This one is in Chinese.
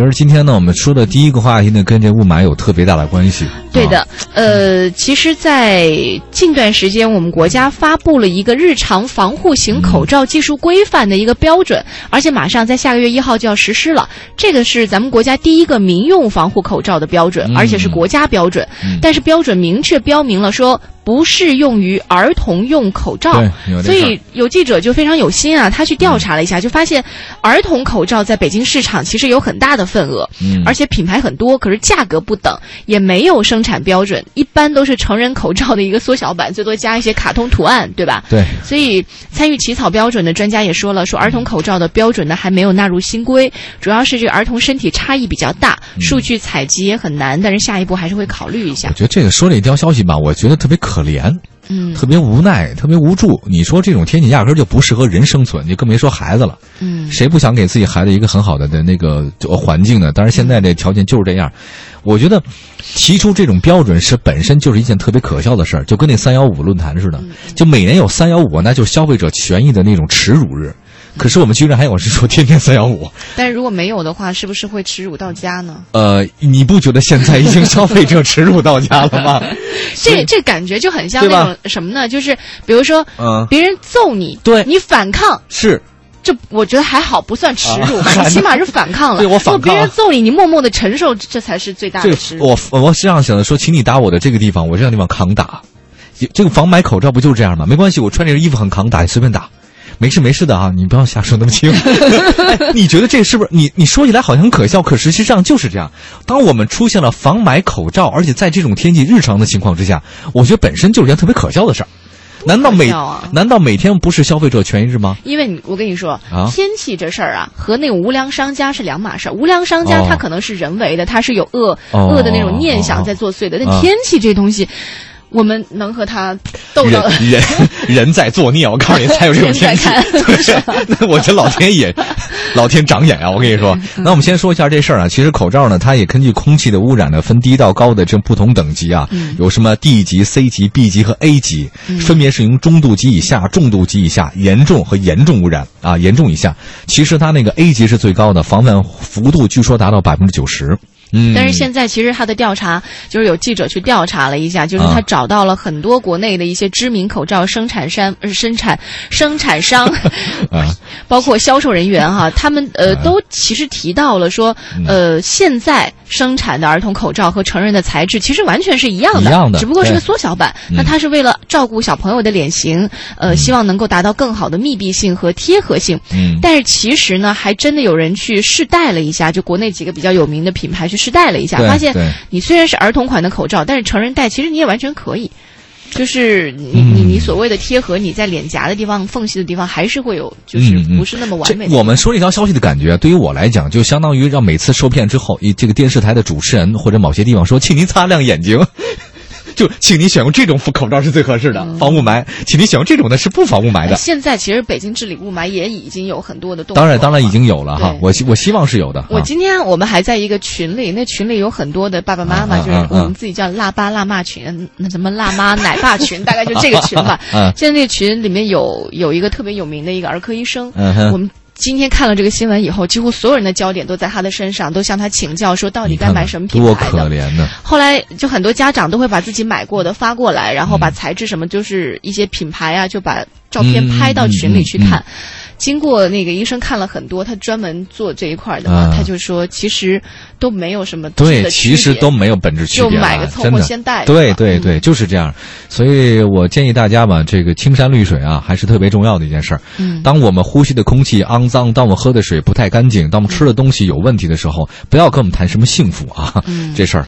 其实今天呢，我们说的第一个话题呢，跟这雾霾有特别大的关系。对的，呃，其实，在近段时间，我们国家发布了一个日常防护型口罩技术规范的一个标准，而且马上在下个月一号就要实施了。这个是咱们国家第一个民用防护口罩的标准，而且是国家标准。但是标准明确标明了说。不适用于儿童用口罩，所以有记者就非常有心啊，他去调查了一下，就发现儿童口罩在北京市场其实有很大的份额，而且品牌很多，可是价格不等，也没有生产标准，一般都是成人口罩的一个缩小版，最多加一些卡通图案，对吧？对。所以参与起草标准的专家也说了，说儿童口罩的标准呢还没有纳入新规，主要是这个儿童身体差异比较大，数据采集也很难，但是下一步还是会考虑一下。我觉得这个说了一条消息吧，我觉得特别可。可怜，嗯，特别无奈，特别无助。你说这种天气压根就不适合人生存，你更别说孩子了。嗯，谁不想给自己孩子一个很好的的那个环境呢？但是现在这条件就是这样。我觉得提出这种标准是本身就是一件特别可笑的事儿，就跟那三幺五论坛似的，就每年有三幺五，那就是消费者权益的那种耻辱日。可是我们居然还有人说天天三幺五，但是如果没有的话，是不是会耻辱到家呢？呃，你不觉得现在已经消费者耻辱到家了吗？这这感觉就很像那种什么呢？就是比如说，嗯，别人揍你，对你反抗是，这我觉得还好，不算耻辱吧？你起码是反抗了。对我反抗，别人揍你，你默默的承受，这才是最大的耻辱。我我是这样想的，说，请你打我的这个地方，我这个地方抗打。这个防霾口罩不就是这样吗？没关系，我穿这件衣服很扛打，你随便打。没事没事的啊，你不要瞎说那么轻。你觉得这是不是你你说起来好像很可笑，可实际上就是这样。当我们出现了防霾口罩，而且在这种天气日常的情况之下，我觉得本身就是件特别可笑的事儿。难道每难道每天不是消费者权益日吗？因为你我跟你说，天气这事儿啊，和那个无良商家是两码事儿。无良商家他可能是人为的，他是有恶恶的那种念想在作祟的。但天气这东西。我们能和他斗到人 人在作孽，我告诉你才有这种天气。那我这老天爷，老天长眼啊！我跟你说，那我们先说一下这事儿啊。其实口罩呢，它也根据空气的污染呢，分低到高的这不同等级啊。有什么 D 级、C 级、B 级和 A 级，分别是从中度级以下、重度级以下、严重和严重污染啊，严重以下。其实它那个 A 级是最高的，防范幅度据说达到百分之九十。嗯，但是现在其实他的调查就是有记者去调查了一下，就是他找到了很多国内的一些知名口罩生产商、呃生产生产商，包括销售人员哈，他们呃都其实提到了说，呃现在生产的儿童口罩和成人的材质其实完全是一样的，一样的，只不过是个缩小版。那他是为了照顾小朋友的脸型，呃，希望能够达到更好的密闭性和贴合性。嗯，但是其实呢，还真的有人去试戴了一下，就国内几个比较有名的品牌去。试戴了一下，发现你虽然是儿童款的口罩，但是成人戴其实你也完全可以。就是你你你所谓的贴合，你在脸颊的地方缝隙的地方还是会有，就是不是那么完美。我们说这条消息的感觉，对于我来讲，就相当于让每次受骗之后，以这个电视台的主持人或者某些地方说，请您擦亮眼睛。就请你选用这种口罩是最合适的，防雾霾。请你选用这种的是不防雾霾的。现在其实北京治理雾霾也已经有很多的动作。当然，当然已经有了哈。我希我希望是有的。我今天我们还在一个群里，那群里有很多的爸爸妈妈，就是我们自己叫“辣爸辣妈群”，那什么“辣妈奶爸群”，大概就这个群吧。现在那群里面有有一个特别有名的一个儿科医生，我们。今天看了这个新闻以后，几乎所有人的焦点都在他的身上，都向他请教说到底该买什么品牌的。多可怜呢！后来就很多家长都会把自己买过的发过来，然后把材质什么，就是一些品牌啊，就把照片拍到群里去看。经过那个医生看了很多，他专门做这一块的嘛，他就说其实都没有什么对，其实都没有本质区别，就买个凑合先戴。对对对，就是这样。所以我建议大家吧，这个青山绿水啊，还是特别重要的一件事儿。嗯，当我们呼吸的空气肮脏，当我们喝的水不太干净，当我们吃的东西有问题的时候，不要跟我们谈什么幸福啊，这事儿